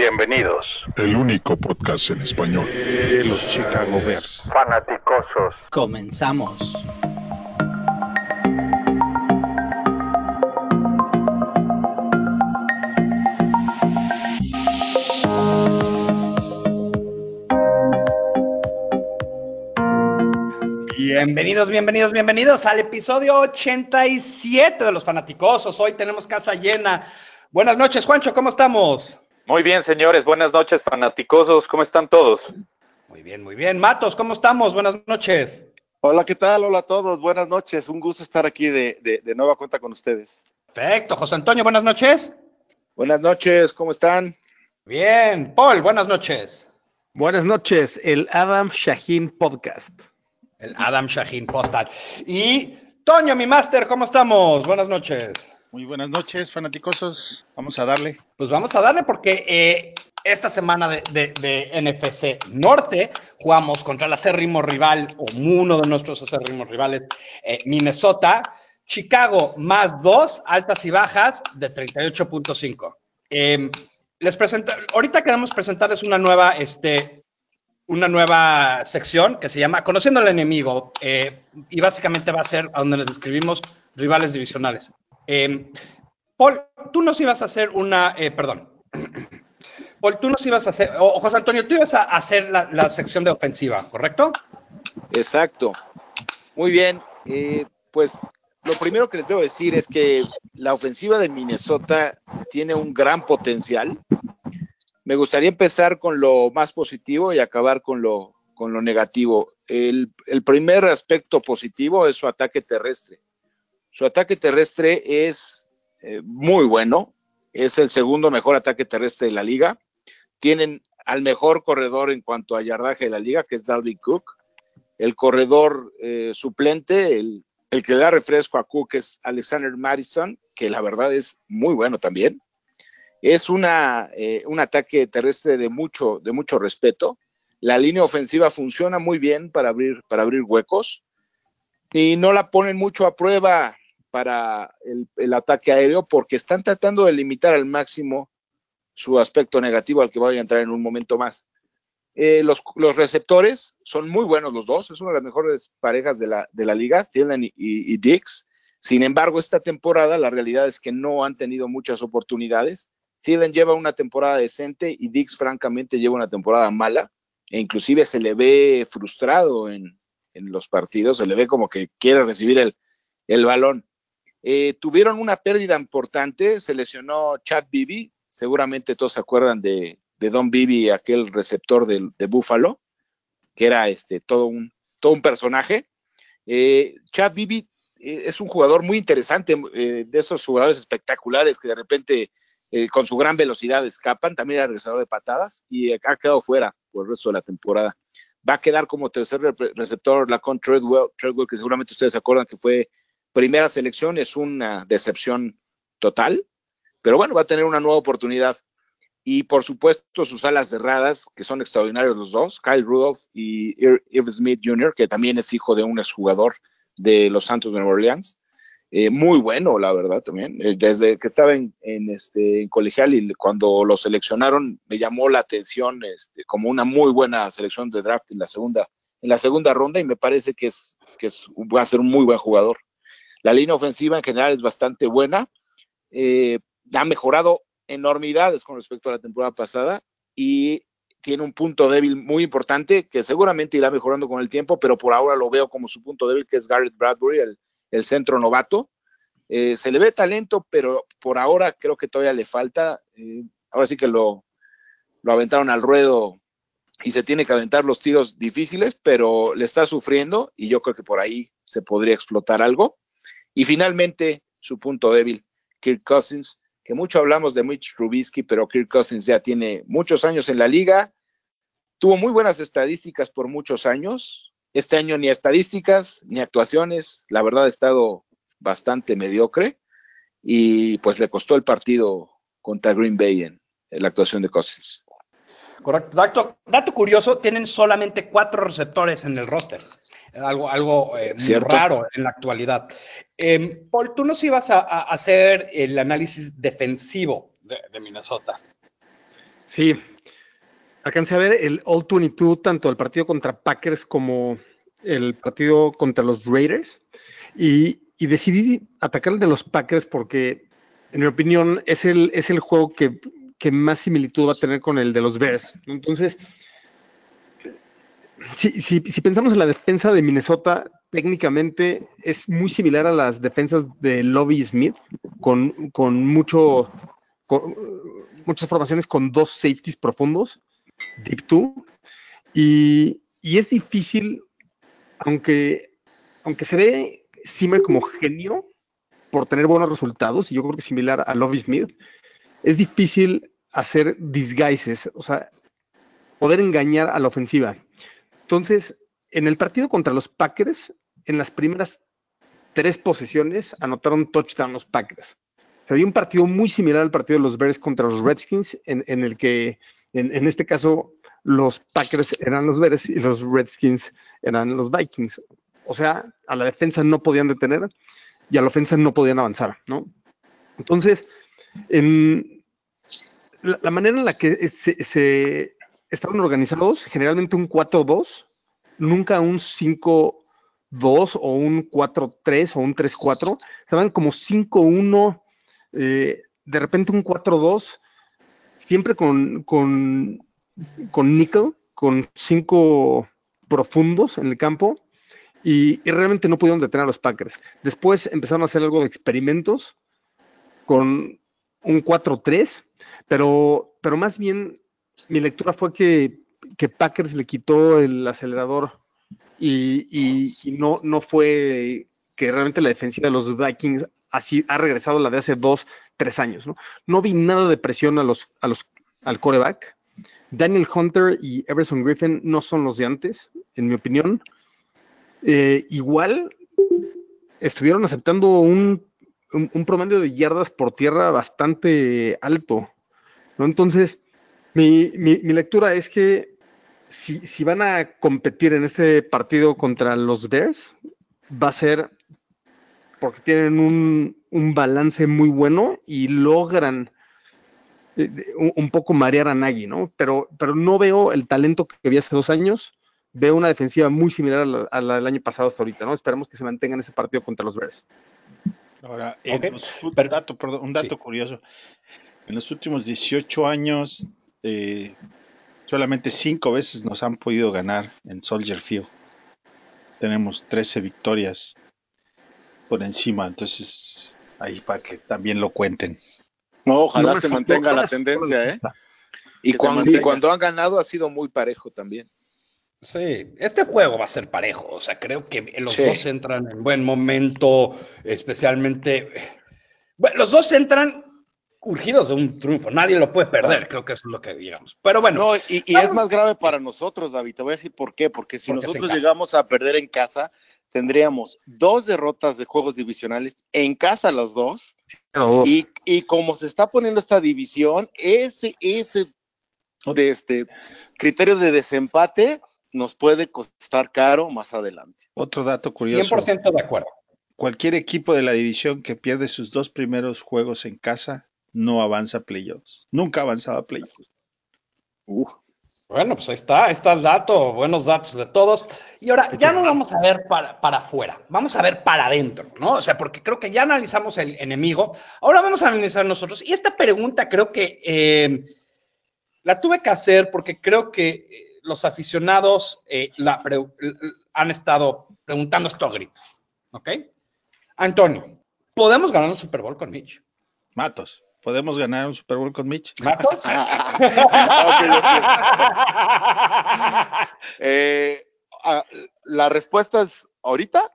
Bienvenidos. El único podcast en español de los Chicago Bears. Fanaticosos. Comenzamos. Bienvenidos, bienvenidos, bienvenidos al episodio 87 de los Fanaticosos. Hoy tenemos casa llena. Buenas noches, Juancho, ¿cómo estamos? Muy bien, señores. Buenas noches, fanaticosos. ¿Cómo están todos? Muy bien, muy bien. Matos, ¿cómo estamos? Buenas noches. Hola, ¿qué tal? Hola a todos. Buenas noches. Un gusto estar aquí de, de, de nueva cuenta con ustedes. Perfecto. José Antonio, buenas noches. Buenas noches, ¿cómo están? Bien. Paul, buenas noches. Buenas noches, el Adam Shaheen Podcast. El Adam Shaheen Podcast. Y Toño, mi máster, ¿cómo estamos? Buenas noches. Muy buenas noches, fanaticosos. Vamos a darle. Pues vamos a darle porque eh, esta semana de, de, NFC Norte jugamos contra el acérrimo rival, o uno de nuestros acérrimos rivales, eh, Minnesota. Chicago más dos, altas y bajas de 38.5. Eh, les presento, ahorita queremos presentarles una nueva, este, una nueva sección que se llama Conociendo al enemigo eh, y básicamente va a ser donde les describimos rivales divisionales. Eh, Paul, tú nos ibas a hacer una, eh, perdón, Paul, tú nos ibas a hacer, o José Antonio, tú ibas a hacer la, la sección de ofensiva, ¿correcto? Exacto. Muy bien. Eh, pues lo primero que les debo decir es que la ofensiva de Minnesota tiene un gran potencial. Me gustaría empezar con lo más positivo y acabar con lo, con lo negativo. El, el primer aspecto positivo es su ataque terrestre. Su ataque terrestre es eh, muy bueno, es el segundo mejor ataque terrestre de la liga. Tienen al mejor corredor en cuanto a yardaje de la liga, que es Dalvin Cook. El corredor eh, suplente, el, el, que le da refresco a Cook, es Alexander Madison, que la verdad es muy bueno también. Es una, eh, un ataque terrestre de mucho, de mucho respeto. La línea ofensiva funciona muy bien para abrir, para abrir huecos y no la ponen mucho a prueba para el, ataque aéreo porque están tratando de limitar al máximo su aspecto negativo al que voy a entrar en un momento más. Eh, los, los, receptores son muy buenos los dos, es una de las mejores parejas de la, de la liga, Thielen y, y, y, Dix. Sin embargo, esta temporada la realidad es que no han tenido muchas oportunidades. Thielen lleva una temporada decente y Dix francamente lleva una temporada mala e inclusive se le ve frustrado en, en los partidos, se le ve como que quiere recibir el, el balón. Eh, tuvieron una pérdida importante, se lesionó Chad Bibi, seguramente todos se acuerdan de, de Don Bibi, aquel receptor de, de Buffalo, que era este, todo, un, todo un personaje. Eh, Chad Bibi eh, es un jugador muy interesante, eh, de esos jugadores espectaculares que de repente con su gran velocidad escapan, también era regresador de patadas y ha quedado fuera por el resto de la temporada. Va a quedar como tercer receptor Lacon Treadwell, Treadwell, que seguramente ustedes se acuerdan que fue primera selección, es una decepción total, pero bueno, va a tener una nueva oportunidad. Y por supuesto, sus alas cerradas, que son extraordinarios los dos, Kyle Rudolph y Irv Smith Jr., que también es hijo de un exjugador de los Santos de Nueva Orleans. Eh, muy bueno, la verdad, también. Eh, desde que estaba en, este, en colegial y cuando lo seleccionaron, me llamó la atención este, como una muy buena selección de draft en la segunda, en la segunda ronda y me parece que, es, que va a ser un muy buen jugador. La línea ofensiva en general es bastante buena. Eh, ha mejorado enormidades con respecto a la temporada pasada y tiene un punto débil muy importante que seguramente irá mejorando con el tiempo, pero por ahora lo veo como su punto débil, que es Garrett Bradbury, el, el centro novato. Eh, se le ve talento, pero por ahora creo que todavía le falta. Eh, ahora sí que lo, lo aventaron al ruedo y se tiene que aventar los tiros difíciles, pero le está sufriendo y yo creo que por ahí se podría explotar algo. Y finalmente, su punto débil, Kirk Cousins, que mucho hablamos de Mitch Trubisky, pero Kirk Cousins ya tiene muchos años en la liga, tuvo muy buenas estadísticas por muchos años. Este año ni estadísticas ni actuaciones, la verdad ha estado bastante mediocre y pues le costó el partido contra Green Bay en, la actuación de Cousins. Correcto. Dato, dato, curioso, tienen solamente cuatro receptores en el roster. Algo, algo eh, muy raro en la actualidad. Eh, Paul, tú nos ibas a, a, hacer el análisis defensivo de, de Minnesota. Sí. Alcancé a ver el All 22, tanto el partido contra Packers como el partido contra los Raiders. Y, y decidí atacar el de los Packers porque, en mi opinión, es el, es el juego que, que más similitud va a tener con el de los Bears. Entonces, si, si, pensamos en la defensa de Minnesota, técnicamente es muy similar a las defensas de Lobby Smith, con, con mucho, con, muchas formaciones con dos safeties profundos, deep two, y, y es difícil, aunque, aunque se ve Zimmer como genio por tener buenos resultados, y yo creo que similar a Lobby Smith, es difícil hacer disguises, o sea, poder engañar a la ofensiva. Entonces, en el partido contra los Packers, en las primeras tres posesiones anotaron touchdown los Packers. Había un partido muy similar al partido de los Bears contra los Redskins, en, el que, en, este caso, los Packers eran los Bears y los Redskins eran los Vikings. O sea, a la defensa no podían detener y a la ofensa no podían avanzar, ¿no? Entonces, en la, manera en la que se estaban organizados, generalmente un 4-2, nunca un 5-2 o un 4-3 o un 3-4, estaban como 5-1, eh, de repente un 4-2, siempre con, con, con nickel, con 5 profundos en el campo, y, y, realmente no pudieron detener a los Packers. Después empezaron a hacer algo de experimentos con un 4-3, pero, pero más bien mi lectura fue que, Packers le quitó el acelerador y, no, no fue que realmente la defensiva de los Vikings así ha regresado la de hace dos, tres años. No, no vi nada de presión a los, a los, al coreback. Daniel Hunter y Everson Griffin no son los de antes, en mi opinión. Eh, igual estuvieron aceptando un, un, un, promedio de yardas por tierra bastante alto. ¿no? Entonces, mi, mi, mi lectura es que si, si, van a competir en este partido contra los Bears, va a ser porque tienen un, un balance muy bueno y logran eh, un, un, poco marear a Nagy, ¿no? Pero, pero no veo el talento que había hace dos años. Veo una defensiva muy similar a la, a la del año pasado hasta ahorita, ¿no? Esperamos que se mantengan ese partido contra los Bears. Ahora, okay. los, un dato, perdón, un dato sí. curioso. En los últimos 18 años, eh, solamente cinco veces nos han podido ganar en Soldier Field. Tenemos 13 victorias por encima, entonces ahí para que también lo cuenten. No, ojalá no se mantenga la tendencia, ¿eh? Y cuando, y cuando, han ganado ha sido muy parejo también. Sí, este juego va a ser parejo, o sea, creo que los sí. dos entran en buen momento, especialmente... Bueno, los dos entran urgidos de un triunfo. Nadie lo puede perder, creo que eso es lo que digamos. Pero bueno. No, y, y es más grave para nosotros, David. Te voy a decir por qué. Porque si Porque nosotros llegamos a perder en casa, tendríamos dos derrotas de juegos divisionales en casa los dos. Oh. Y, y, como se está poniendo esta división, ese, ese de este criterio de desempate nos puede costar caro más adelante. Otro dato curioso. 100% de acuerdo. Cualquier equipo de la división que pierde sus dos primeros juegos en casa no avanza a playoffs. Nunca ha avanzado a playoffs. Uh. Bueno, pues ahí está, ahí está el dato, buenos datos de todos. Y ahora ya no vamos a ver para, para afuera, vamos a ver para adentro, ¿no? O sea, porque creo que ya analizamos el enemigo, ahora vamos a analizar nosotros. Y esta pregunta creo que eh, la tuve que hacer porque creo que los aficionados eh, la han estado preguntando esto a gritos, ¿ok? Antonio, ¿podemos ganar un Super Bowl con Mitch? Matos. ¿Podemos ganar un Super Bowl con Mitch? ¿Matos? okay, okay. Eh, uh, la respuesta es ahorita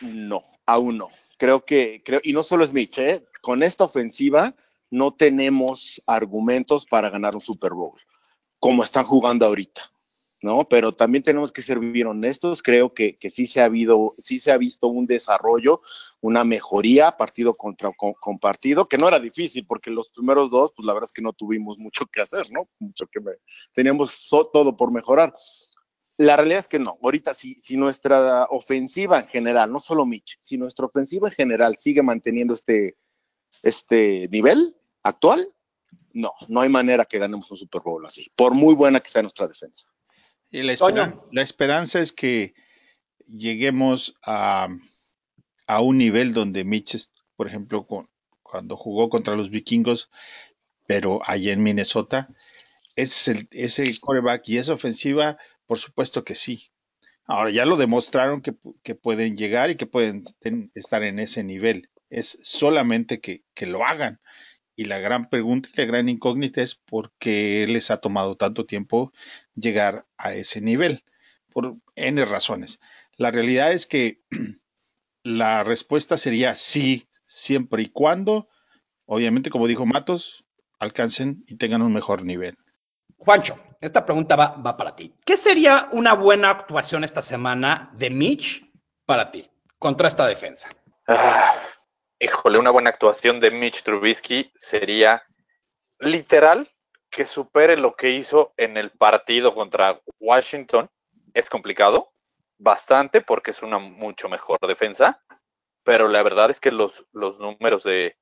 no, aún no. Creo que, creo, y no solo es Mitch, ¿eh? con esta ofensiva no tenemos argumentos para ganar un Super Bowl, como están jugando ahorita. ¿No? Pero también tenemos que ser bien honestos, creo que, que sí, se ha habido, sí se ha visto un desarrollo, una mejoría partido contra con, con, partido, que no era difícil, porque los primeros dos, pues la verdad es que no tuvimos mucho que hacer, ¿no? Mucho que me, teníamos todo por mejorar. La realidad es que no, ahorita si, si nuestra ofensiva en general, no solo Mitch, si nuestra ofensiva en general sigue manteniendo este, este nivel actual, no, no hay manera que ganemos un Super Bowl así, por muy buena que sea nuestra defensa. Y la esperanza, la esperanza es que lleguemos a, a, un nivel donde Mitch, por ejemplo, con, cuando jugó contra los vikingos, pero allá en Minnesota, ese, es el, ese quarterback y esa ofensiva, por supuesto que sí. Ahora ya lo demostraron que, que pueden llegar y que pueden estar en ese nivel. Es solamente que, que lo hagan. Y la gran pregunta y la gran incógnita es por qué les ha tomado tanto tiempo llegar a ese nivel, por N razones. La realidad es que la respuesta sería sí, siempre y cuando, obviamente, como dijo Matos, alcancen y tengan un mejor nivel. Juancho, esta pregunta va, va para ti. ¿Qué sería una buena actuación esta semana de Mitch para ti contra esta defensa? Ah, híjole, una buena actuación de Mitch Trubisky sería literal que supere lo que hizo en el partido contra Washington. Es complicado, bastante, porque es una mucho mejor defensa, pero la verdad es que los, los números de,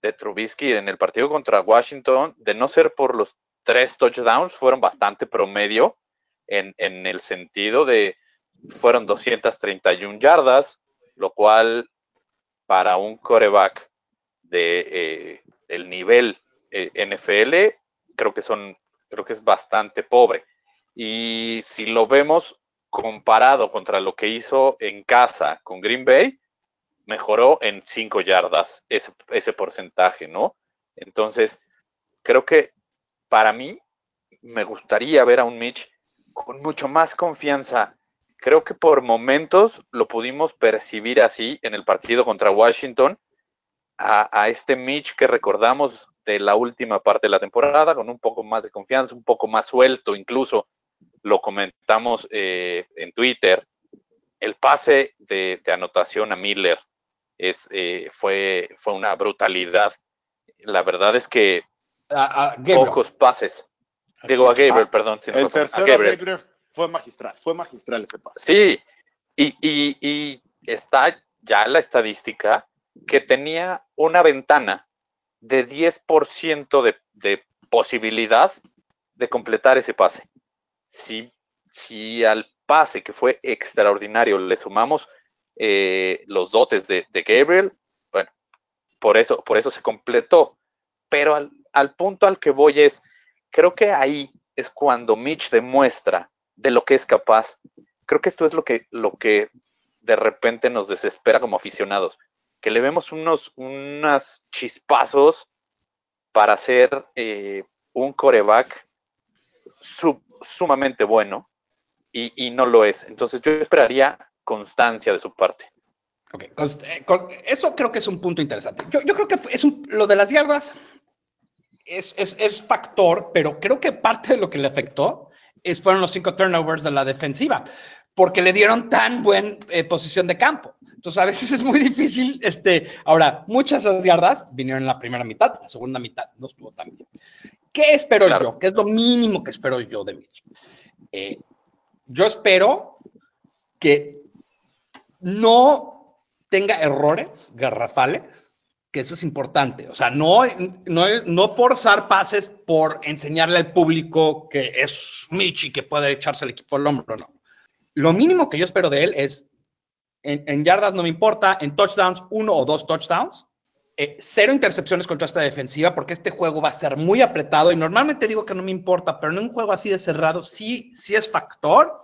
de Trubisky en el partido contra Washington, de no ser por los tres touchdowns, fueron bastante promedio en, en el sentido de fueron 231 yardas, lo cual para un coreback de eh, el nivel eh, NFL, creo que son, creo que es bastante pobre. Y si lo vemos comparado contra lo que hizo en casa con Green Bay, mejoró en 5 yardas ese, ese porcentaje, ¿no? Entonces, creo que para mí me gustaría ver a un Mitch con mucho más confianza Creo que por momentos lo pudimos percibir así en el partido contra Washington, a, este Mitch que recordamos de la última parte de la temporada, con un poco más de confianza, un poco más suelto, incluso lo comentamos eh, en Twitter. El pase de, anotación a Miller es, eh, fue, fue una brutalidad. La verdad es que pocos pases. Digo a Gabriel, perdón. el tercero fue magistral, fue magistral ese pase. Sí, y, y, y está ya la estadística que tenía una ventana de 10% de, de posibilidad de completar ese pase. Si, si al pase, que fue extraordinario, le sumamos eh, los dotes de, de, Gabriel, bueno, por eso, por eso se completó. Pero al, al punto al que voy es, creo que ahí es cuando Mitch demuestra de lo que es capaz. Creo que esto es lo que, lo que de repente nos desespera como aficionados, que le vemos unos, chispazos para ser eh, un coreback sumamente bueno y, no lo es. Entonces yo esperaría constancia de su parte. Eh, eso creo que es un punto interesante. Yo, creo que es lo de las yardas es, es, es, factor, pero creo que parte de lo que le afectó fueron los cinco turnovers de la defensiva, porque le dieron tan buena eh, posición de campo. Entonces, a veces es muy difícil. Este, ahora, muchas de esas yardas vinieron en la primera mitad, la segunda mitad no estuvo tan bien. ¿Qué espero yo? ¿Qué es lo mínimo que espero yo de Mitch? Eh, yo espero que no tenga errores garrafales que eso es importante. O sea, no, no, no forzar pases por enseñarle al público que es Mitch y que puede echarse el equipo al hombro, no. Lo mínimo que yo espero de él es, en, yardas no me importa, en touchdowns, uno o dos touchdowns, eh, cero intercepciones contra esta defensiva, porque este juego va a ser muy apretado y normalmente digo que no me importa, pero en un juego así de cerrado sí, sí es factor.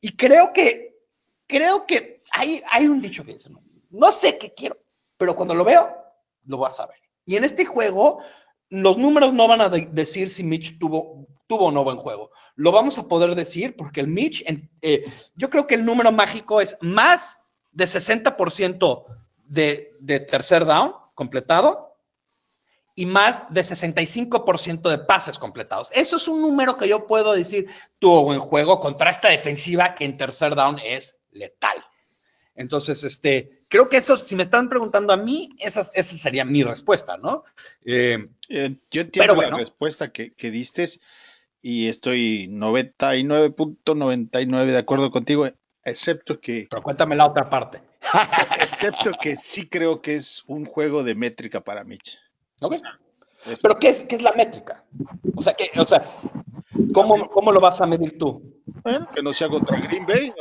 Y creo que, creo que hay, hay un dicho que dice, no, no sé qué quiero, pero cuando lo veo, lo voy a saber. Y en este juego, los números no van a decir si Mitch tuvo, tuvo o no buen juego. Lo vamos a poder decir porque el Mitch, eh, yo creo que el número mágico es más de 60% de, de tercer down completado y más de 65% de pases completados. Eso es un número que yo puedo decir tuvo buen juego contra esta defensiva que en tercer down es letal. Entonces, este, creo que eso, si me están preguntando a mí, esa, esa sería mi respuesta, ¿no? Eh, eh, yo entiendo la respuesta que, que diste y estoy 99.99 de acuerdo contigo, excepto que... Pero cuéntame la otra parte. excepto que sí creo que es un juego de métrica para Mitch. Ok. Pero ¿qué es, qué es la métrica? O sea, ¿qué, o sea ¿cómo, ¿cómo lo vas a medir tú? Bueno, que no sea contra Green Bay.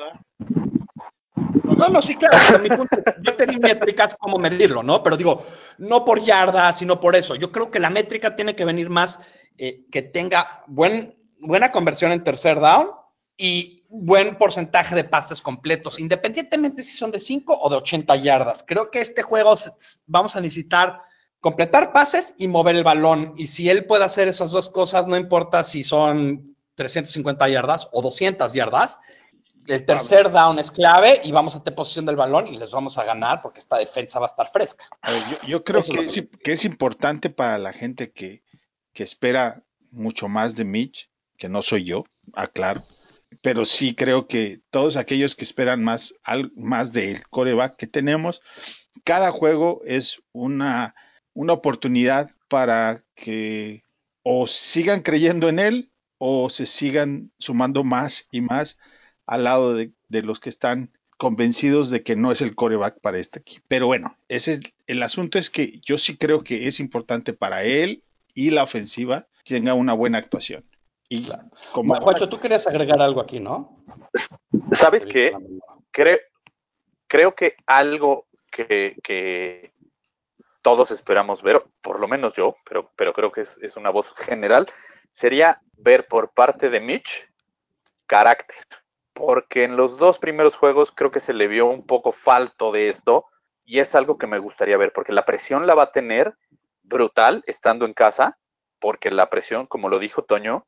No, no, sí, claro. Mi punto, yo te di métricas cómo medirlo, ¿no? Pero digo, no por yardas, sino por eso. Yo creo que la métrica tiene que venir más eh, que tenga buen, buena conversión en tercer down y buen porcentaje de pases completos, independientemente si son de 5 o de 80 yardas. Creo que este juego vamos a necesitar completar pases y mover el balón. Y si él puede hacer esas dos cosas, no importa si son 350 yardas o 200 yardas, el tercer down es clave y vamos a tener posición del balón y les vamos a ganar porque esta defensa va a estar fresca. yo, creo que es, que es, importante para la gente que, que, espera mucho más de Mitch, que no soy yo, aclaro, pero sí creo que todos aquellos que esperan más, más del coreback que tenemos, cada juego es una, una oportunidad para que o sigan creyendo en él o se sigan sumando más y más al lado de, los que están convencidos de que no es el coreback para este equipo. Pero bueno, ese el asunto es que yo sí creo que es importante para él y la ofensiva que tenga una buena actuación. Y como Juancho, tú querías agregar algo aquí, ¿no? ¿Sabes qué? Creo, creo que algo que, que, todos esperamos ver, por lo menos yo, pero, pero creo que es, es una voz general, sería ver por parte de Mitch carácter porque en los dos primeros juegos creo que se le vio un poco falto de esto y es algo que me gustaría ver, porque la presión la va a tener brutal estando en casa, porque la presión, como lo dijo Toño,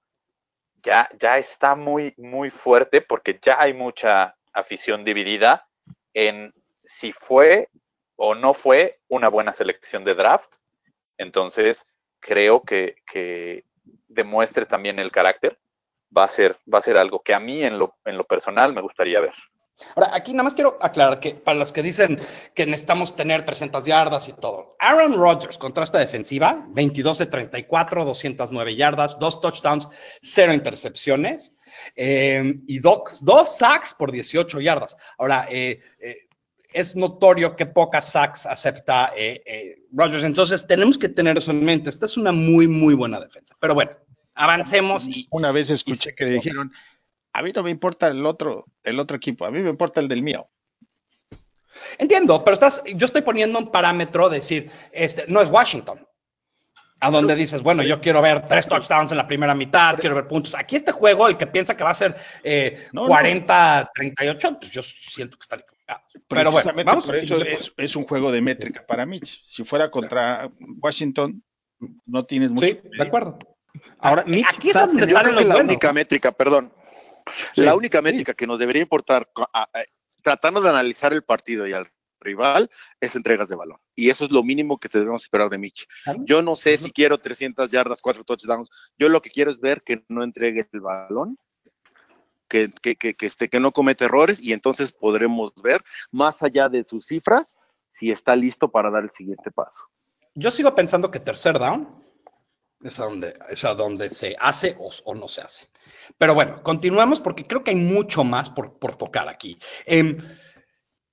ya, ya está muy, muy fuerte, porque ya hay mucha afición dividida en si fue o no fue una buena selección de draft. Entonces, creo que, que demuestre también el carácter va a ser, va a ser algo que a mí en lo, en lo personal me gustaría ver. Ahora, aquí nada más quiero aclarar que para los que dicen que necesitamos tener 300 yardas y todo, Aaron Rodgers contra esta defensiva, 22 de 34, 209 yardas, dos touchdowns, cero intercepciones eh, y dos, dos sacks por 18 yardas. Ahora, eh, eh, es notorio que pocas sacks acepta Rodgers, entonces tenemos que tener eso en mente. Esta es una muy, muy buena defensa. Pero bueno, avancemos y... Una vez escuché que dijeron, a mí no me importa el otro, el otro equipo, a mí me importa el del mío. Entiendo, pero estás, yo estoy poniendo un parámetro, decir, este, no es Washington, a donde dices, bueno, yo quiero ver tres touchdowns en la primera mitad, quiero ver puntos. Aquí este juego, el que piensa que va a ser 40-38, pues yo siento que está Pero bueno, vamos por eso es, es, un juego de métrica para Mitch. Si fuera contra Washington, no tienes mucho. Sí, de acuerdo. Ahora, aquí es donde la única métrica, perdón. La única métrica que nos debería importar tratando de analizar el partido y al rival es entregas de balón. Y eso es lo mínimo que debemos esperar de Mitch. Yo no sé si quiero 300 yardas, 4 touchdowns. Yo lo que quiero es ver que no entregue el balón, que, que, que, que, este, que no cometa errores y entonces podremos ver, más allá de sus cifras, si está listo para dar el siguiente paso. Yo sigo pensando que tercer down es a donde, es a donde se hace o, no se hace. Pero bueno, continuamos porque creo que hay mucho más por, por tocar aquí. Em,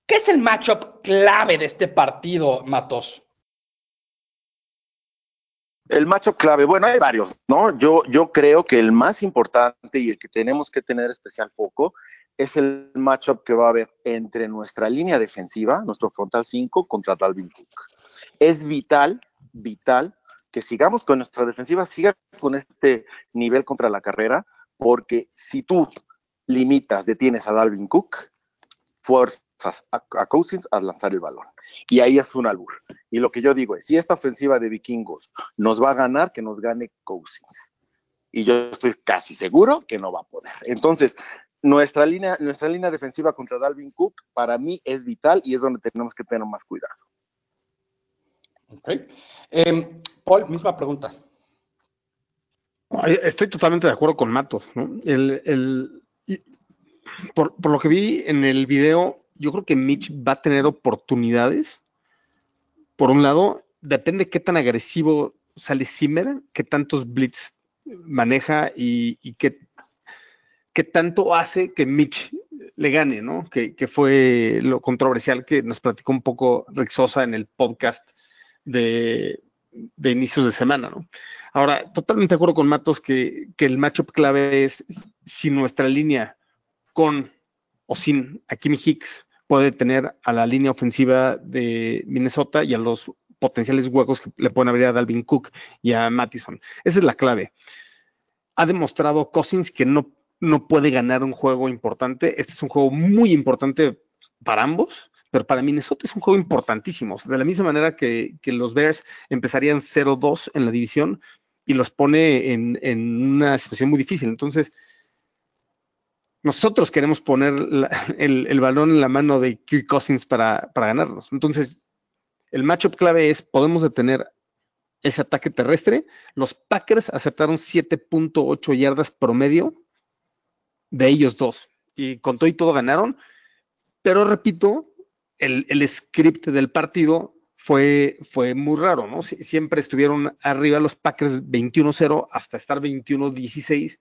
¿Qué es el matchup clave de este partido, Matos? El matchup clave, bueno, hay varios, ¿no? Yo, yo creo que el más importante y el que tenemos que tener especial foco es el matchup que va a haber entre nuestra línea defensiva, nuestro frontal 5, contra Dalvin Cook. Es vital, vital que sigamos con nuestra defensiva, siga con este nivel contra la carrera, porque si tú limitas, detienes a Dalvin Cook, fuerzas a, Cousins a lanzar el balón. Y ahí es un albur. Y lo que yo digo es, si esta ofensiva de vikingos nos va a ganar, que nos gane Cousins. Y yo estoy casi seguro que no va a poder. Entonces, nuestra línea, nuestra línea defensiva contra Dalvin Cook, para mí es vital y es donde tenemos que tener más cuidado. Em, Paul, misma pregunta. Estoy totalmente de acuerdo con Matos, ¿no? Por, lo que vi en el video, yo creo que Mitch va a tener oportunidades. Por un lado, depende qué tan agresivo sale Zimmer, qué tantos blitz maneja y, qué, tanto hace que Mitch le gane, ¿no? Que, que, fue lo controversial que nos platicó un poco Rexosa en el podcast de de inicios de semana, ¿no? Ahora, totalmente de acuerdo con Matos que, que el matchup clave es si nuestra línea con o sin Akimi Hicks puede tener a la línea ofensiva de Minnesota y a los potenciales huecos que le pueden abrir a Dalvin Cook y a Mattison. Esa es la clave. Ha demostrado Cousins que no, no puede ganar un juego importante. Este es un juego muy importante para ambos, pero para Minnesota es un juego importantísimo. De la misma manera que, los Bears empezarían 0-2 en la división y los pone en, una situación muy difícil. Entonces, nosotros queremos poner el, balón en la mano de Kirk Cousins para, para ganarnos. Entonces, el matchup clave es, podemos detener ese ataque terrestre. Los Packers aceptaron 7.8 yardas promedio de ellos dos. Y con todo y todo ganaron. Pero repito, el, script del partido fue, fue muy raro, ¿no? siempre estuvieron arriba los Packers 21-0 hasta estar 21-16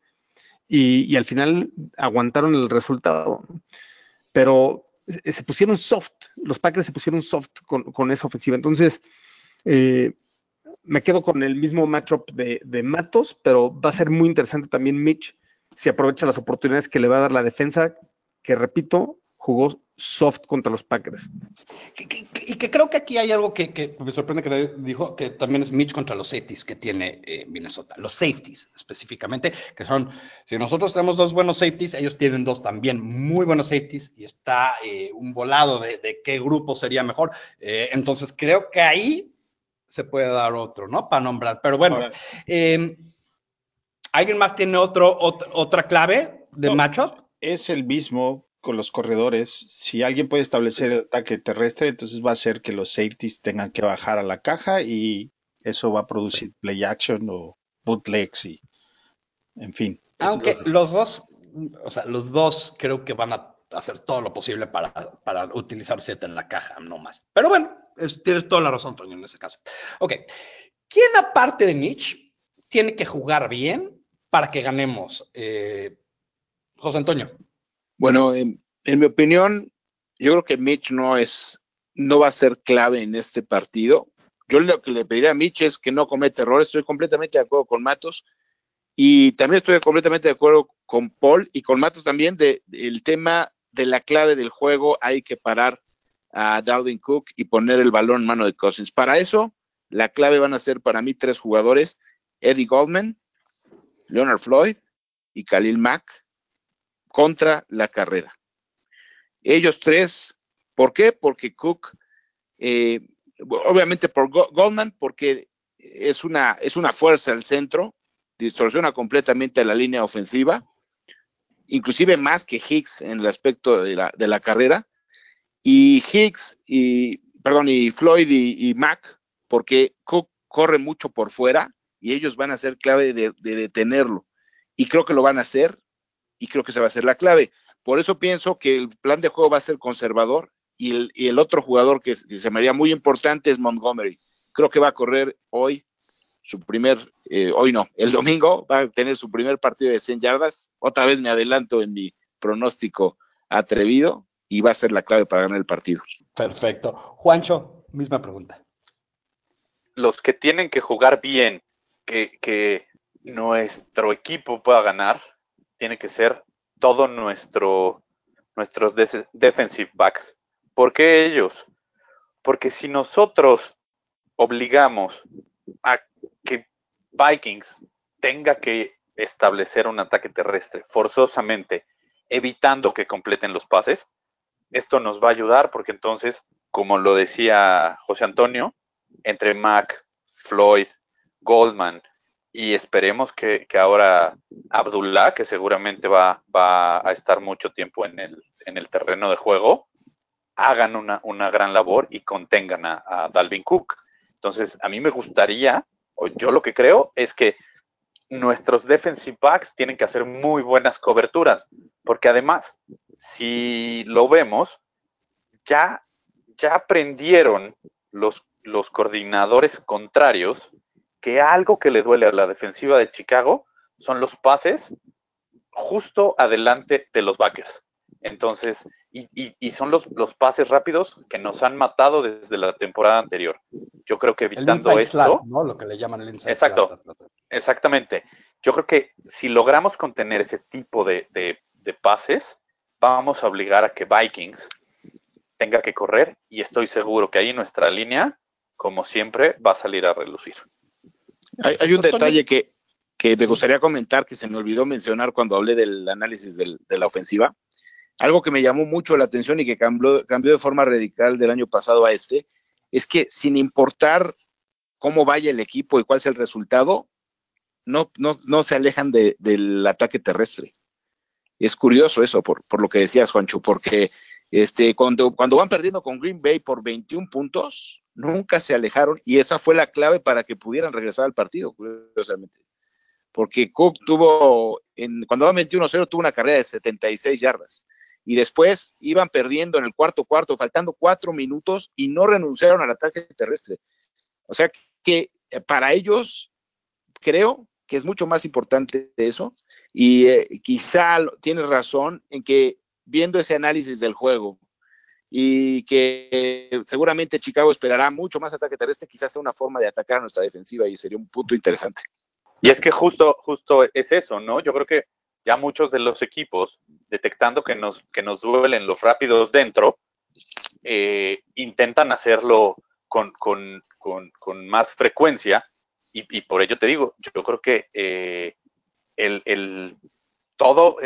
y, y, al final aguantaron el resultado. Pero se pusieron soft, los Packers se pusieron soft con, esa ofensiva. Entonces, eh, me quedo con el mismo matchup de, de, Matos, pero va a ser muy interesante también Mitch si aprovecha las oportunidades que le va a dar la defensa, que repito, jugó soft contra los Packers. Y que, creo que aquí hay algo que, me sorprende que dijo, que también es Mitch contra los safeties que tiene eh, Minnesota. Los safeties específicamente, que son, si nosotros tenemos dos buenos safeties, ellos tienen dos también muy buenos safeties y está eh, un volado de, qué grupo sería mejor. Eh, entonces creo que ahí se puede dar otro, ¿no? Para nombrar. Pero bueno, em, ¿alguien más tiene otro, otra clave de matchup? Es el mismo con los corredores, si alguien puede establecer el ataque terrestre, entonces va a ser que los safeties tengan que bajar a la caja y eso va a producir play action o bootlegs y en fin. Aunque los dos, o sea, los dos creo que van a hacer todo lo posible para, para utilizar Z en la caja, no más. Pero bueno, tienes toda la razón, Toño, en ese caso. Ok. ¿Quién aparte de Mitch tiene que jugar bien para que ganemos? Eh, José Antonio. Bueno, en, mi opinión, yo creo que Mitch no es, no va a ser clave en este partido. Yo lo que le pediría a Mitch es que no cometa errores. Estoy completamente de acuerdo con Matos y también estoy completamente de acuerdo con Paul y con Matos también de, el tema de la clave del juego. Hay que parar a Dalvin Cook y poner el balón en mano de Cousins. Para eso, la clave van a ser para mí tres jugadores: Eddie Goldman, Leonard Floyd y Khalil Mack contra la carrera. Ellos tres, ¿por qué? Porque Cook, eh, obviamente por Goldman, porque es una, es una fuerza al centro, distorsiona completamente la línea ofensiva, inclusive más que Hicks en el aspecto de la, de la carrera, y Hicks y, perdón, y Floyd y, Mac, porque Cook corre mucho por fuera y ellos van a ser clave de detenerlo. Y creo que lo van a hacer y creo que se va a ser la clave. Por eso pienso que el plan de juego va a ser conservador y el, otro jugador que, se me haría muy importante es Montgomery. Creo que va a correr hoy su primer, eh, hoy no, el domingo va a tener su primer partido de 100 yardas. Otra vez me adelanto en mi pronóstico atrevido y va a ser la clave para ganar el partido. Perfecto. Juancho, misma pregunta. Los que tienen que jugar bien, que, que nuestro equipo pueda ganar, tiene que ser todo nuestro nuestros defensive backs. ¿Por qué ellos? Porque si nosotros obligamos a que Vikings tenga que establecer un ataque terrestre forzosamente, evitando que completen los pases, esto nos va a ayudar porque entonces, como lo decía José Antonio, entre Mac, Floyd, Goldman, y esperemos que, ahora Abdullah, que seguramente va, va, a estar mucho tiempo en el, en el terreno de juego, hagan una, una gran labor y contengan a, Dalvin Cook. Entonces, a mí me gustaría, o yo lo que creo es que nuestros defensive backs tienen que hacer muy buenas coberturas, porque además, si lo vemos, ya, ya aprendieron los, los coordinadores contrarios que algo que le duele a la defensiva de Chicago son los pases justo adelante de los backers. Entonces, y, son los, los, pases rápidos que nos han matado desde la temporada anterior. Yo creo que evitando esto. ¿no? Lo que le llaman el Exacto. Exactamente. Yo creo que si logramos contener ese tipo de, de pases, vamos a obligar a que Vikings tenga que correr y estoy seguro que ahí nuestra línea, como siempre, va a salir a relucir. Hay, un detalle que, me gustaría comentar que se me olvidó mencionar cuando hablé del análisis de la ofensiva. Algo que me llamó mucho la atención y que cambió, cambió de forma radical del año pasado a este, es que sin importar cómo vaya el equipo y cuál sea el resultado, no, no, no se alejan del ataque terrestre. Es curioso eso, por, por, lo que decías, Juancho, porque este, cuando, cuando van perdiendo con Green Bay por 21 puntos, nunca se alejaron y esa fue la clave para que pudieran regresar al partido, curiosamente. Porque Cook tuvo, en, cuando van 21-0, tuvo una carrera de 76 yardas y después iban perdiendo en el cuarto cuarto, faltando cuatro minutos y no renunciaron al ataque terrestre. O sea que eh, para ellos creo que es mucho más importante eso y eh, quizá tienes razón en que viendo ese análisis del juego y que seguramente Chicago esperará mucho más ataque terrestre, quizás sea una forma de atacar a nuestra defensiva y sería un punto interesante. Y es que justo, justo es eso, ¿no? Yo creo que ya muchos de los equipos, detectando que nos, que nos duelen los rápidos dentro, eh, intentan hacerlo con, más frecuencia y, por ello te digo, yo creo que eh, el, todo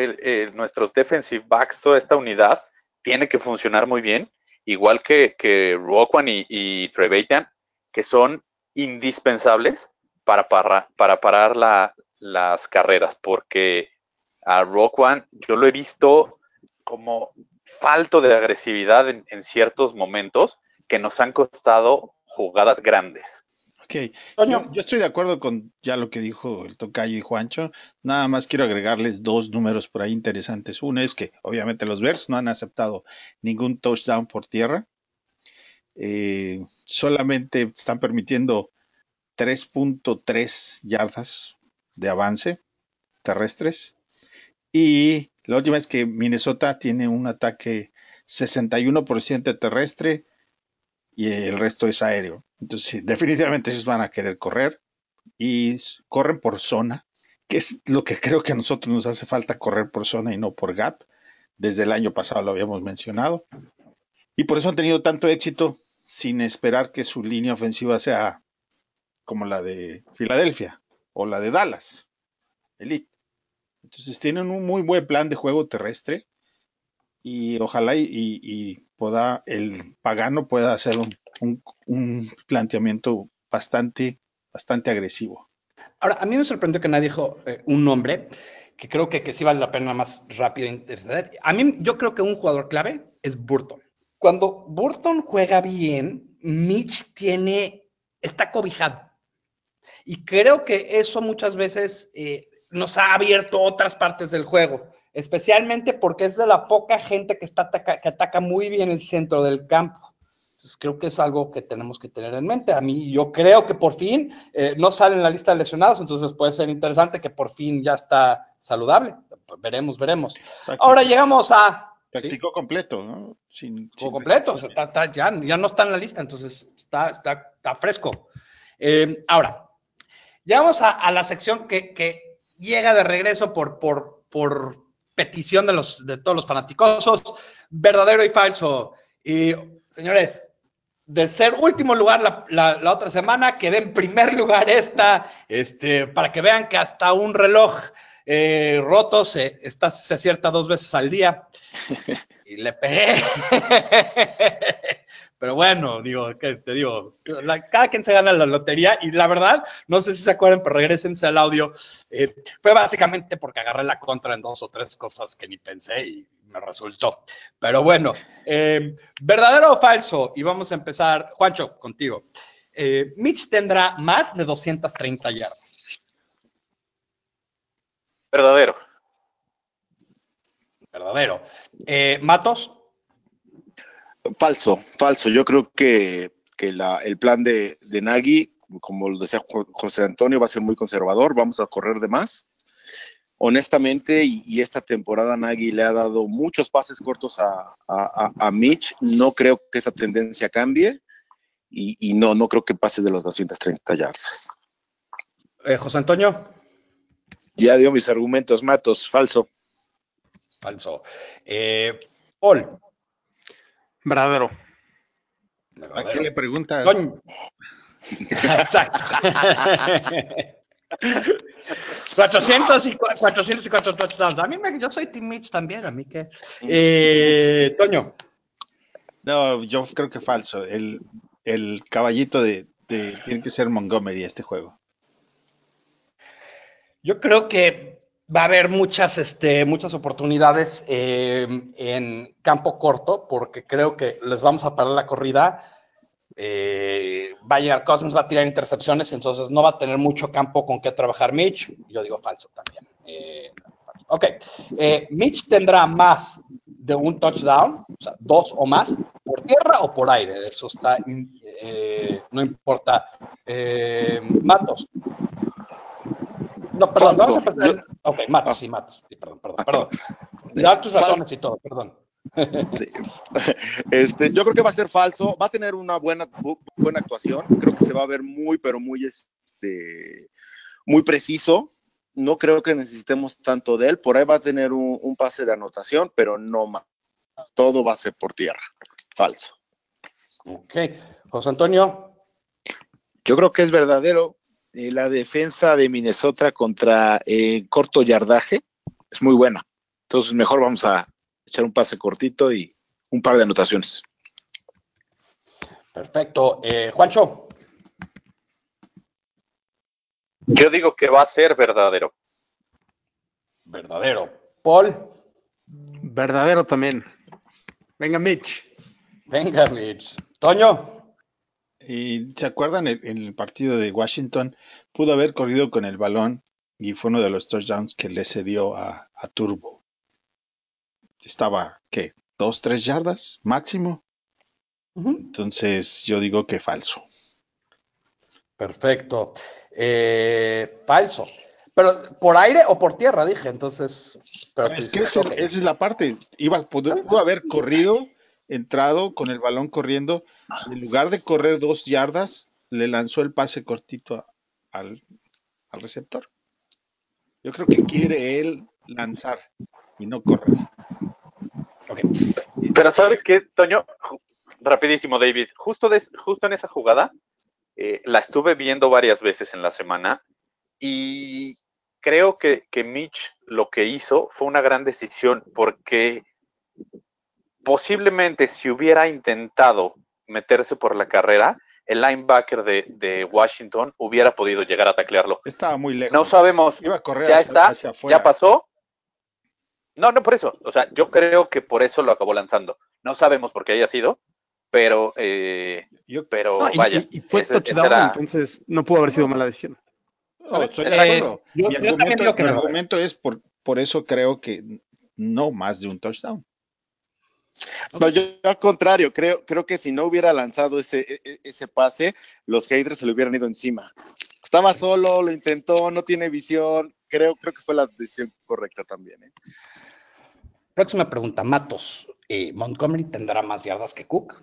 nuestros defensive backs, toda esta unidad, tiene que funcionar muy bien, igual que, que y, y Trevathan, que son indispensables para, para, para parar las carreras, porque a Roquan yo lo he visto como falto de agresividad en, en ciertos momentos que nos han costado jugadas grandes. Ok, yo, estoy de acuerdo con ya lo que dijo el Tocayo y Juancho. Nada más quiero agregarles dos números por ahí interesantes. Uno es que obviamente los Bears no han aceptado ningún touchdown por tierra. Eh, solamente están permitiendo 3.3 yardas de avance terrestres. Y la última es que Minnesota tiene un ataque 61% terrestre y el resto es aéreo. Entonces, definitivamente ellos van a querer correr y corren por zona, que es lo que creo que a nosotros nos hace falta correr por zona y no por gap. Desde el año pasado lo habíamos mencionado. Y por eso han tenido tanto éxito sin esperar que su línea ofensiva sea como la de Filadelfia o la de Dallas, Elite. Entonces tienen un muy buen plan de juego terrestre y ojalá y, pueda, el pagano pueda hacer un, planteamiento bastante, bastante agresivo. Ahora, a mí me sorprendió que nadie dijo eh, un nombre, que creo que, que sí vale la pena más rápido interceder. A mí, yo creo que un jugador clave es Burton. Cuando Burton juega bien, Mitch tiene, está cobijado. Y creo que eso muchas veces eh, nos ha abierto otras partes del juego especialmente porque es de la poca gente que, está que ataca muy bien el centro del campo. Entonces creo que es algo que tenemos que tener en mente. A mí yo creo que por fin eh, no sale en la lista de lesionados, entonces puede ser interesante que por fin ya está saludable. Veremos, veremos. Ahora llegamos a... Practicó completo, ¿no? Sin, completo, ya, no está en la lista, entonces está, está, está fresco. Eh, ahora, llegamos a, la sección que, que, llega de regreso por, por, por petición de, los, de todos los fanaticosos, verdadero y falso. Y señores, de ser último lugar la, la, otra semana, quedé en primer lugar esta, este, para que vean que hasta un reloj eh, roto se, está, se acierta dos veces al día. Y le pegué. Pero bueno, digo, ¿qué te digo? cada quien se gana la lotería y la verdad, no sé si se acuerdan, pero regresense al audio. Eh, fue básicamente porque agarré la contra en dos o tres cosas que ni pensé y me resultó. Pero bueno, eh, ¿verdadero o falso? Y vamos a empezar, Juancho, contigo. Eh, Mitch tendrá más de 230 yardas. Verdadero. Verdadero. Matos. Falso, falso. Yo creo que, el plan de, de Nagy, como lo decía José Antonio, va a ser muy conservador. Vamos a correr de más. honestamente, y, esta temporada Nagy le ha dado muchos pases cortos a, Mitch. No creo que esa tendencia cambie y, no, no creo que pase de los 230 yardas. Eh, José Antonio. Ya dio mis argumentos, Matos, falso. Falso. Eh, Paul. Verdadero. ¿A qué le pregunta? Exacto. 400 y 404 touchdowns. A mí me, yo soy Team Mitch también, a mí que. Eh, Toño. No, yo creo que falso. El, el caballito de, de, tiene que ser Montgomery este juego. Yo creo que va a haber muchas, este, muchas oportunidades eh, en campo corto, porque creo que les vamos a parar la corrida eh, va a llegar Cousins, va a tirar intercepciones, entonces no va a tener mucho campo con qué trabajar Mitch. Yo digo falso también. Eh, ok, eh, Mitch tendrá más de un touchdown, o sea, dos o más, por tierra o por aire. Eso está, eh, no importa. Matos. No, perdón, vamos a pasar. Ok, Matos, sí, Matos. Sí, perdón, perdón, perdón. Da tus razones y todo, perdón. Este, yo creo que va a ser falso, va a tener una buena, buena actuación, creo que se va a ver muy, pero muy, este, muy preciso. No creo que necesitemos tanto de él, por ahí va a tener un, pase de anotación, pero no más. Todo va a ser por tierra. Falso. Ok. José Antonio. Yo creo que es verdadero. Eh, la defensa de Minnesota contra eh, corto yardaje es muy buena. Entonces, mejor vamos a, echar un pase cortito y un par de anotaciones. Perfecto. Eh, Juancho. Yo digo que va a ser verdadero. Verdadero. Paul. Verdadero también. Venga, Mitch. Venga, Mitch. Toño. Y se acuerdan en el, partido de Washington, pudo haber corrido con el balón y fue uno de los touchdowns que le cedió a Turbo estaba, ¿qué? ¿Dos, tres yardas máximo? Entonces yo digo que falso. Perfecto. Eh, falso. Pero por aire o por tierra, dije, entonces. es que esa es la parte. Iba, pudo, haber corrido, entrado con el balón corriendo. En lugar de correr dos yardas, le lanzó el pase cortito al, al receptor. Yo creo que quiere él lanzar y no correr. Pero ¿sabes qué, Toño? Rapidísimo, David. Justo, justo en esa jugada, eh, la estuve viendo varias veces en la semana y creo que, que Mitch lo que hizo fue una gran decisión porque posiblemente si hubiera intentado meterse por la carrera, el linebacker de, Washington hubiera podido llegar a taclearlo. Estaba muy lejos. No sabemos. Iba a correr ya está, ya pasó. No, no por eso. O sea, yo creo que por eso lo acabó lanzando. No sabemos por qué haya sido, pero, eh, pero vaya. Y, fue touchdown, entonces no pudo haber sido mala decisión. No, estoy de acuerdo. Yo, argumento, que el argumento es por, por eso creo que no más de un touchdown. No, yo al contrario, creo, creo que si no hubiera lanzado ese, e, e, ese pase, los haters se le hubieran ido encima. Estaba solo, lo intentó, no tiene visión. Creo, creo que fue la decisión correcta también. ¿eh? Próxima pregunta, Matos. Eh, ¿Montgomery tendrá más yardas que Cook?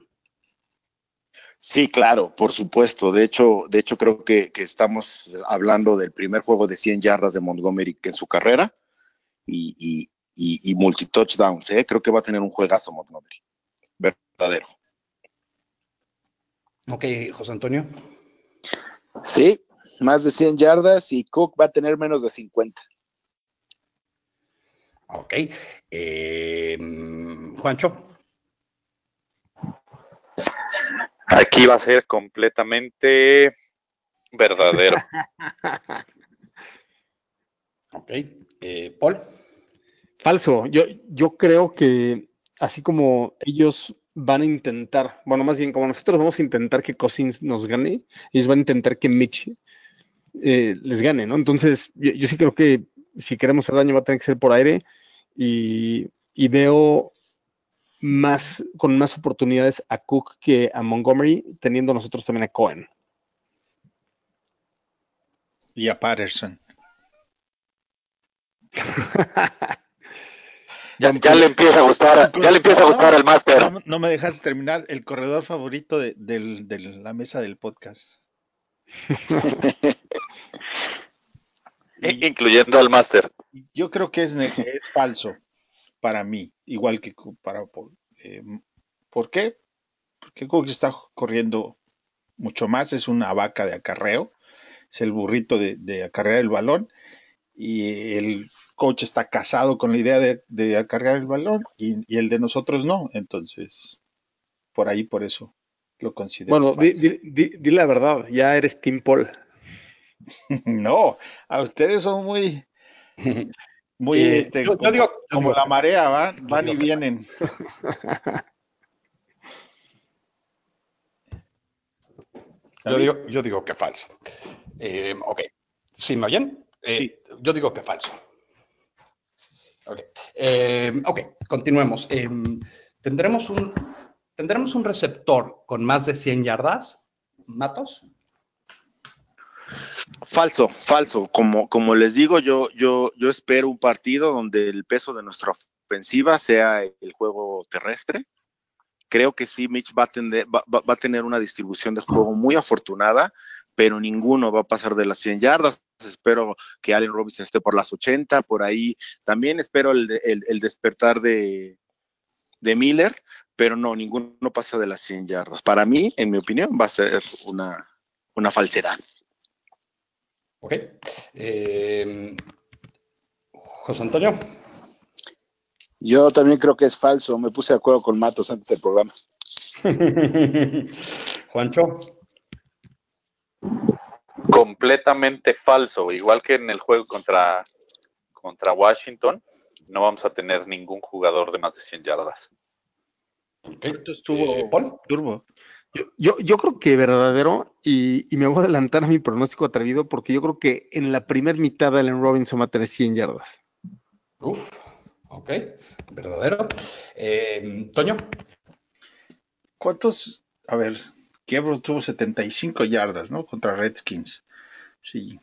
Sí, claro, por supuesto. De hecho, de hecho creo que, estamos hablando del primer juego de 100 yardas de Montgomery en su carrera y, y, y, multi-touchdowns. ¿eh? Creo que va a tener un juegazo Montgomery. Verdadero. Ok, José Antonio. Sí, más de 100 yardas y Cook va a tener menos de 50. Ok. Eh, Juancho. Aquí va a ser completamente verdadero. ok. Eh, Paul. Falso. Yo, yo creo que así como ellos van a intentar, bueno, más bien como nosotros vamos a intentar que Cousins nos gane, ellos van a intentar que Mitch eh, les gane, ¿no? Entonces, yo, sí creo que si queremos hacer daño va a tener que ser por aire y, veo más, con más oportunidades a Cook que a Montgomery, teniendo nosotros también a Cohen. Y a Patterson. ya, le empieza a gustar, ya le empieza a gustar al máster. No, me dejas terminar el corredor favorito de, la mesa del podcast. Incluyendo al máster. Yo creo que es, es falso para mí, igual que para eh, ¿Por qué? Porque Cook está corriendo mucho más, es una vaca de acarreo, es el burrito de, acarrear el balón y el coach está casado con la idea de, acarrear el balón y, el de nosotros no, entonces por ahí, por eso lo considero. Bueno, di, la verdad, ya eres Tim Paul. no, a ustedes son muy, muy, eh, este, como, la marea, ¿van? van y vienen. Yo digo, yo digo que falso. Eh, ok. ¿Sí me oyen? Eh, yo digo que falso. Ok. Eh, ok, continuemos. ¿tendremos, un, ¿Tendremos un receptor con más de 100 yardas? ¿Matos? Falso, falso. Como, como les digo, yo, yo, yo espero un partido donde el peso de nuestra ofensiva sea el juego terrestre Creo que sí, Mitch va a, tener, una distribución de juego muy afortunada, pero ninguno va a pasar de las 100 yardas. Espero que Allen Robinson esté por las 80, por ahí. También espero el, despertar de, Miller, pero no, ninguno pasa de las 100 yardas. Para mí, en mi opinión, va a ser una, una falsedad. Ok. Eh, José Antonio. Yo también creo que es falso. Me puse de acuerdo con Matos antes del programa. Juancho. Completamente falso. Igual que en el juego contra, contra Washington, no vamos a tener ningún jugador de más de 100 yardas. Esto estuvo eh, turbo. Yo, yo, creo que verdadero, y, me voy a adelantar a mi pronóstico atrevido, porque yo creo que en la primera mitad Allen Robinson va a tener 100 yardas. Uf. Ok, verdadero. Eh, Toño. ¿Cuántos? A ver, Quiebro tuvo 75 yardas, ¿no? Contra Redskins. Sí.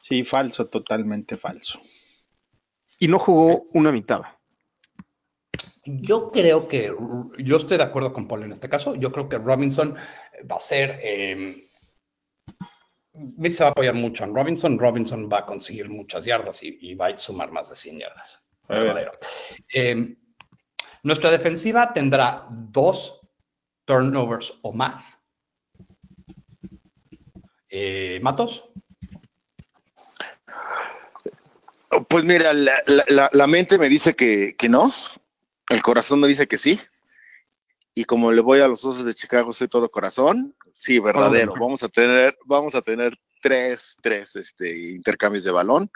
Sí, falso, totalmente falso. Y no jugó una mitad. Yo creo que, yo estoy de acuerdo con Paul en este caso. Yo creo que Robinson va a ser eh, Mitch se va a apoyar mucho en Robinson. Robinson va a conseguir muchas yardas y, y, va a sumar más de 100 yardas. Eh, nuestra defensiva tendrá dos turnovers o más. Eh, ¿Matos? Pues mira, la, mente me dice que, no, el corazón me dice que sí, y como le voy a los osos de Chicago, soy todo corazón, sí, verdadero. Vamos a tener, vamos a tener tres, tres este, intercambios de balón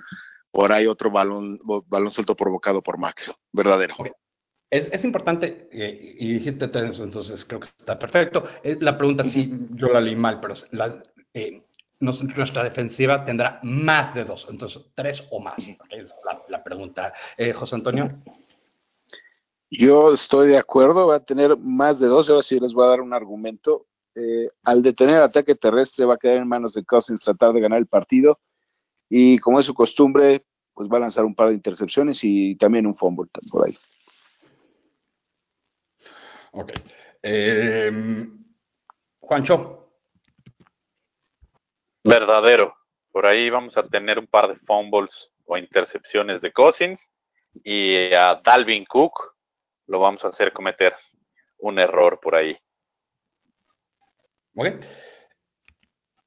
por ahí otro balón, balón suelto provocado por Mac, verdadero. Es, importante, eh, y dijiste tres, entonces creo que está perfecto. Eh, la pregunta sí, yo la leí mal, pero eh, nuestra defensiva tendrá más de dos, entonces tres o más. Es la, pregunta. José Antonio. Yo estoy de acuerdo, va a tener más de dos, ahora sí les voy a dar un argumento. al detener el ataque terrestre va a quedar en manos de Cousins tratar de ganar el partido y como es su costumbre, pues va a lanzar un par de intercepciones y también un fumble por ahí. Ok. Em, Juancho. Verdadero. Por ahí vamos a tener un par de fumbles o intercepciones de Cousins y a Dalvin Cook lo vamos a hacer cometer un error por ahí. Ok.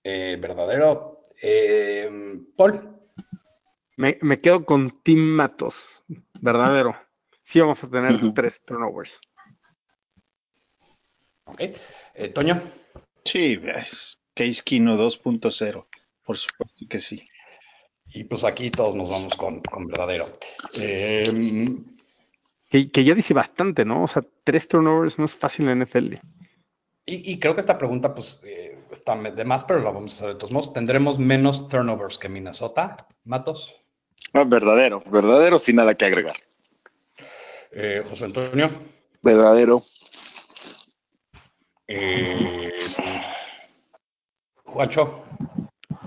Eh, verdadero. Eh, Paul. Me, quedo con Tim Matos, verdadero. Sí vamos a tener tres turnovers. Ok. Eh, Toño. Sí, es Case Kino 2.0. Por supuesto que sí. Y pues aquí todos nos vamos con, verdadero. Em, que, ya dice bastante, ¿no? O sea, tres turnovers no es fácil en NFL. Y, creo que esta pregunta, pues, eh, está de más, pero la vamos a hacer de todos modos. ¿Tendremos menos turnovers que Minnesota, Matos? Ah, verdadero, verdadero, sin nada que agregar. Eh, José Antonio. Verdadero. Eh, Juancho.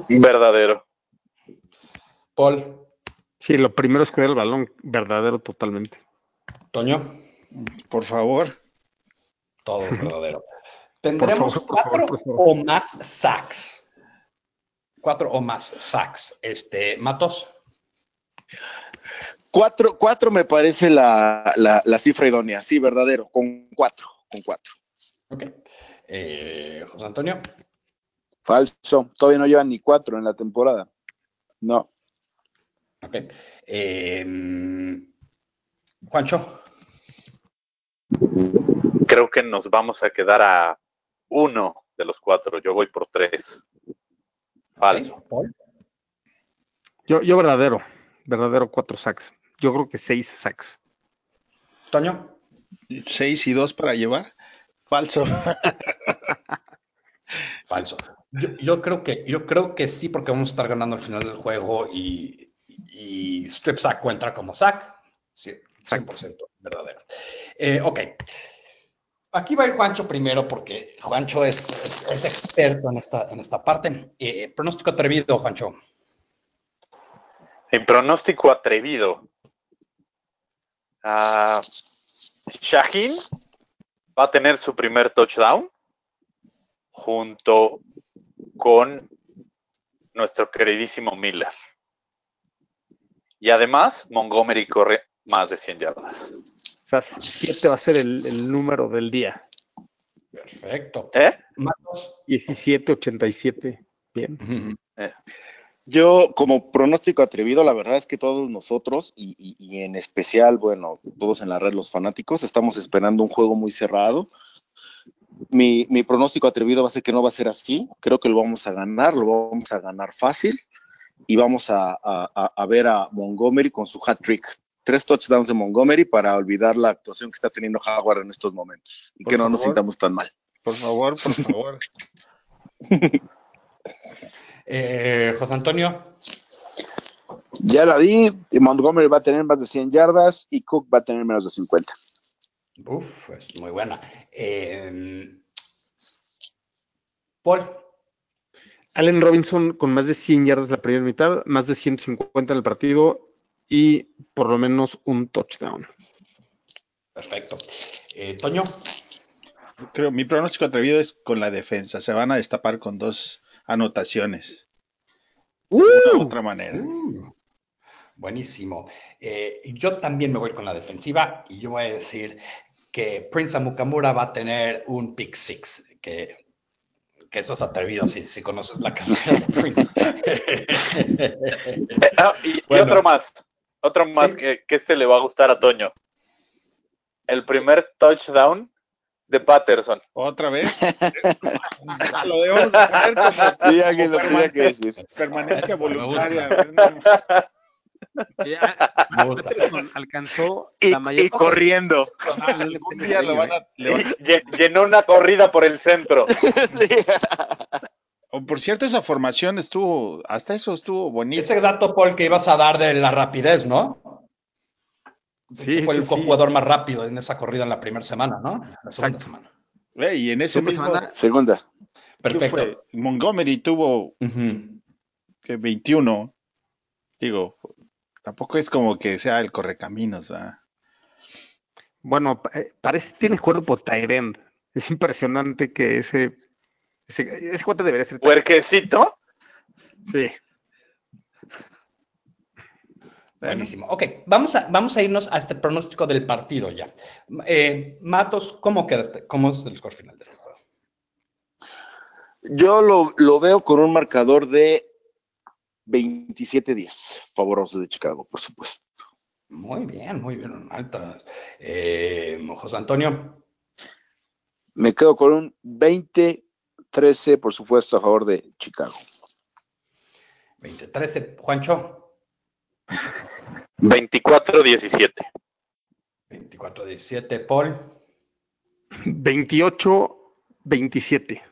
Verdadero. Paul. Sí, lo primero es cuidar el balón verdadero totalmente. Toño. Por favor. Todo es verdadero. Tendremos cuatro o más sacks. Cuatro o más sacks. Este, Matos. Cuatro, cuatro me parece la, la, cifra idónea, sí, verdadero, con cuatro, con cuatro. Ok. Eh, José Antonio. Falso, todavía no llevan ni cuatro en la temporada. No. Ok. Eh, Juancho. Creo que nos vamos a quedar a uno de los cuatro. Yo voy por tres. Falso. Yo, yo verdadero. Verdadero cuatro sacks. Yo creo que seis sacks. Toño. Seis y dos para llevar. Falso. Falso. Yo, creo que, yo creo que sí, porque vamos a estar ganando al final del juego y, y strip sack cuenta como sack. Sí, 100% verdadero. Eh, ok. Aquí va a ir Juancho primero porque Juancho es, experto en esta, en esta parte. Eh, pronóstico atrevido, Juancho. En pronóstico atrevido. Uh, Shaheen va a tener su primer touchdown junto con nuestro queridísimo Miller. Y además, Montgomery corre más de 100 yardas. O sea, 7 va a ser el, número del día. Perfecto. ¿Eh? 17, 87. Bien. Eh. Yo, como pronóstico atrevido, la verdad es que todos nosotros, y, en especial, bueno, todos en la red, los fanáticos, estamos esperando un juego muy cerrado. Mi, pronóstico atrevido va a ser que no va a ser así. Creo que lo vamos a ganar, lo vamos a ganar fácil. Y vamos a, a ver a Montgomery con su hat trick tres touchdowns de Montgomery para olvidar la actuación que está teniendo Howard en estos momentos y que no nos sintamos tan mal. Por favor, por favor. Eh, José Antonio. Ya la di, Montgomery va a tener más de 100 yardas y Cook va a tener menos de 50. Uf, es muy buena. Em, Paul. Allen Robinson con más de 100 yardas la primera mitad, más de 150 en el partido y por lo menos un touchdown. Perfecto. Eh, Toño. Creo, mi pronóstico atrevido es con la defensa. Se van a destapar con dos anotaciones. de uh. otra manera. Uh. buenísimo. Eh, yo también me voy con la defensiva y yo voy a decir que Prince Amukamura va a tener un pick six, que, que eso es atrevido si, si conoces la carrera de Prince. Ah, y, otro más. Otro más que, que este le va a gustar a Toño. El primer touchdown de Patterson. ¿Otra vez? lo debemos poner como, sí, alguien lo tenía que decir. permanencia voluntaria. alcanzó y, la mayor... y corriendo. Algún día lo van a, Llenó una corrida por el centro. sí. Por cierto, esa formación estuvo, hasta eso estuvo bonito. Ese dato, Paul, que ibas a dar de la rapidez, ¿no? Sí, fue el jugador más rápido en esa corrida en la primera semana, ¿no? La segunda semana. y en ese mismo... Segunda. Perfecto. Montgomery tuvo que 21. Digo, tampoco es como que sea el correcaminos, ¿verdad? Bueno, eh, parece que tiene cuerpo Tyrend. Es impresionante que ese ese, ese cuate debería ser. ¿Puerquecito? Sí. Buenísimo. Ok, vamos a, vamos a irnos a este pronóstico del partido ya. Eh, Matos, ¿cómo queda este, cómo es el score final de este juego? Yo lo, lo veo con un marcador de 27-10, favoroso de Chicago, por supuesto. Muy bien, muy bien, alta. Eh, José Antonio. Me quedo con un 20 13, por supuesto, a favor de Chicago. 20-13, Juancho. 24-17. 24-17, Paul. 28-27.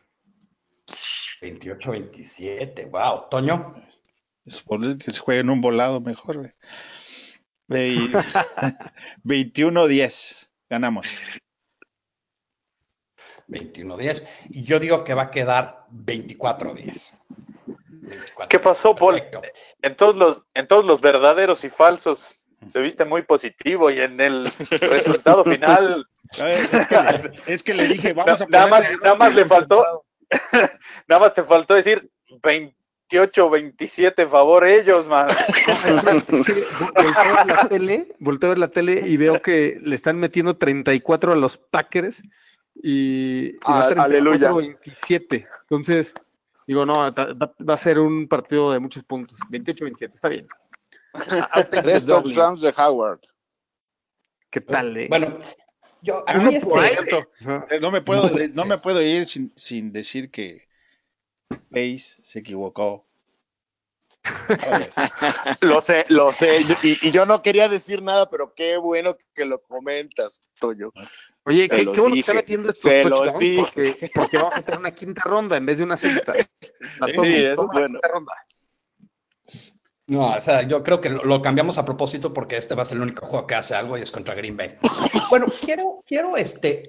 28-27, wow. Toño. Es por que se juegue en un volado mejor. 21-10. Ganamos. 21-10. Y yo digo que va a quedar 24-10. ¿Qué pasó, Paul? En todos los, en todos los verdaderos y falsos se viste muy positivo y en el resultado final. Es que, le, dije, vamos a nada más, nada más le faltó, nada más te faltó decir 28, 27 favor ellos, man. volteo a ver la tele, volteo a ver la tele y veo que le están metiendo 34 a los Packers y, y Ah, aleluya. 27. Entonces, digo, no, va, va a ser un partido de muchos puntos. 28-27, está bien. Tres touchdowns de Howard. ¿Qué tal, eh? Bueno, yo a mí por este- cierto, eh, no me puedo, No, me puedo ir sin, sin decir que Pace se equivocó. Lo sé, lo sé. Y, y yo no quería decir nada, pero qué bueno que lo comentas, Toyo. Oye, qué, bueno que está metiendo estos te los dije. porque, porque vamos a tener una quinta ronda en vez de una sexta. Sí, eso es bueno. quinta ronda. No, o sea, yo creo que lo, lo cambiamos a propósito porque este va a ser el único juego que hace algo y es contra Green Bay. Bueno, quiero, quiero, este,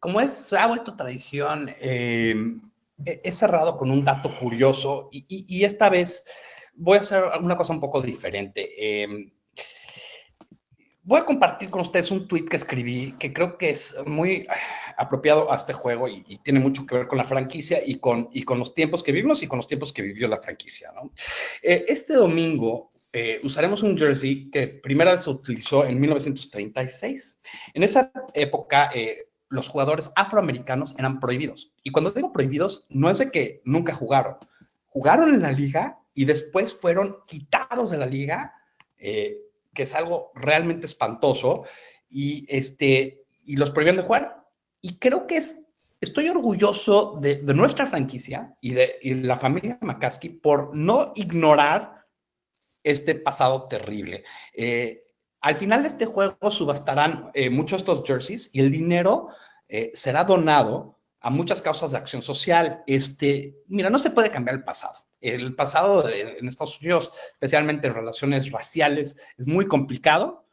como es, se ha vuelto tradición, eh, he, he cerrado con un dato curioso y, y- y esta vez voy a hacer una cosa un poco diferente. Eh, voy a compartir con ustedes un tweet que escribí que creo que es muy apropiado a este juego y, y tiene mucho que ver con la franquicia y con, y con los tiempos que vivimos y con los tiempos que vivió la franquicia, ¿no? Eh, este domingo eh, usaremos un jersey que primera vez se utilizó en 1936. En esa época, eh, los jugadores afroamericanos eran prohibidos. Y cuando digo prohibidos, no es de que nunca jugaron. Jugaron en la liga y después fueron quitados de la liga, eh, que es algo realmente espantoso, y, este, y los prohibían de jugar. Y creo que es estoy orgulloso de, nuestra franquicia y de y la familia McCaskey por no ignorar este pasado terrible. Eh, al final de este juego subastarán eh, muchos estos jerseys y el dinero eh, será donado a muchas causas de acción social. Este, mira, no se puede cambiar el pasado. El pasado de- en Estados Unidos, especialmente en relaciones raciales, es muy complicado,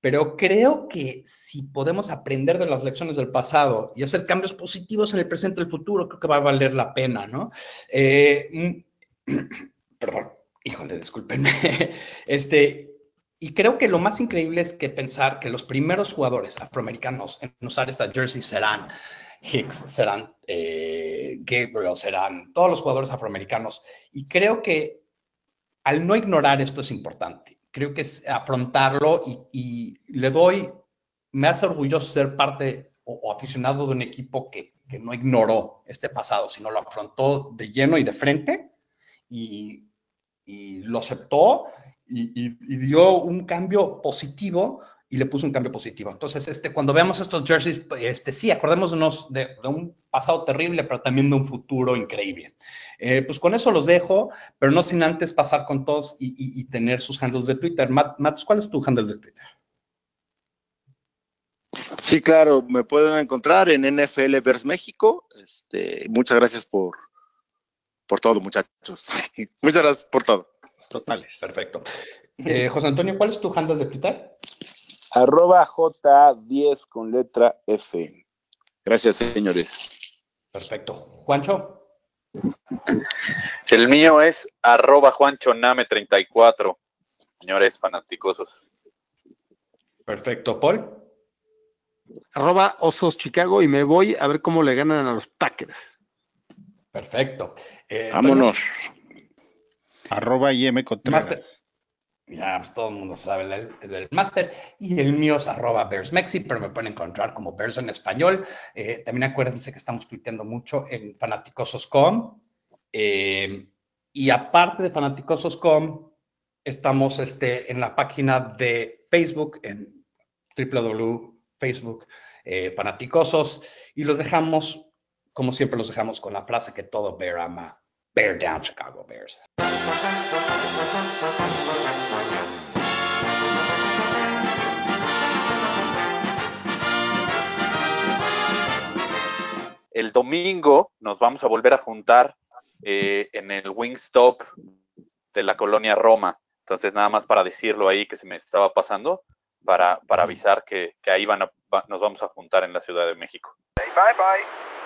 pero creo que si podemos aprender de las lecciones del pasado y hacer cambios positivos en el presente y el futuro, creo que va a valer la pena, ¿no? Eh, mm, perdón, híjole, discúlpenme. Este, y creo que lo más increíble es que pensar que los primeros jugadores afroamericanos en usar esta jersey serán Hicks, serán eh, Gabriel, serán todos los jugadores afroamericanos. Y creo que al no ignorar esto es importante. Creo que es afrontarlo y, le doy, me hace orgulloso ser parte o, aficionado de un equipo que, que, no ignoró este pasado, sino lo afrontó de lleno y de frente y, y lo aceptó y, dio un cambio positivo y le puso un cambio positivo. Entonces, este, cuando veamos estos jerseys, este, sí, acordémonos de, de un pasado terrible, pero también de un futuro increíble. Eh, pues con eso los dejo, pero no sin antes pasar con todos y, y, y tener sus handles de Twitter. Matt, Matt, ¿cuál es tu handle de Twitter? Sí, claro, me pueden encontrar en NFL Vers México. Este, muchas gracias por, por todo, muchachos. muchas gracias por todo. Totales. Perfecto. Eh, José Antonio, ¿cuál es tu handle de Twitter? Arroba J10 con letra F. Gracias, señores. Perfecto. Juancho. El mío es arroba juanchoname34. Señores fanáticosos. Perfecto. Paul. Arroba Osos Chicago y me voy a ver cómo le ganan a los Packers. Perfecto. Eh, Vámonos. Arroba IM Contreras. Ya, pues todo el mundo sabe del, del máster. Y el mío es arroba BearsMexi, pero me pueden encontrar como Bears en español. Eh, también acuérdense que estamos tuiteando mucho en fanaticosos.com. Eh, y aparte de fanaticosos.com, estamos este, en la página de Facebook, en www.facebook eh, fanaticosos. Y los dejamos, como siempre, los dejamos con la frase que todo Bear ama. Bear down, Chicago Bears. El domingo nos vamos a volver a juntar eh, en el Wingstop de la colonia Roma. Entonces, nada más para decirlo ahí que se me estaba pasando, para, para avisar que, que ahí van a, va, nos vamos a juntar en la Ciudad de México. Bye bye.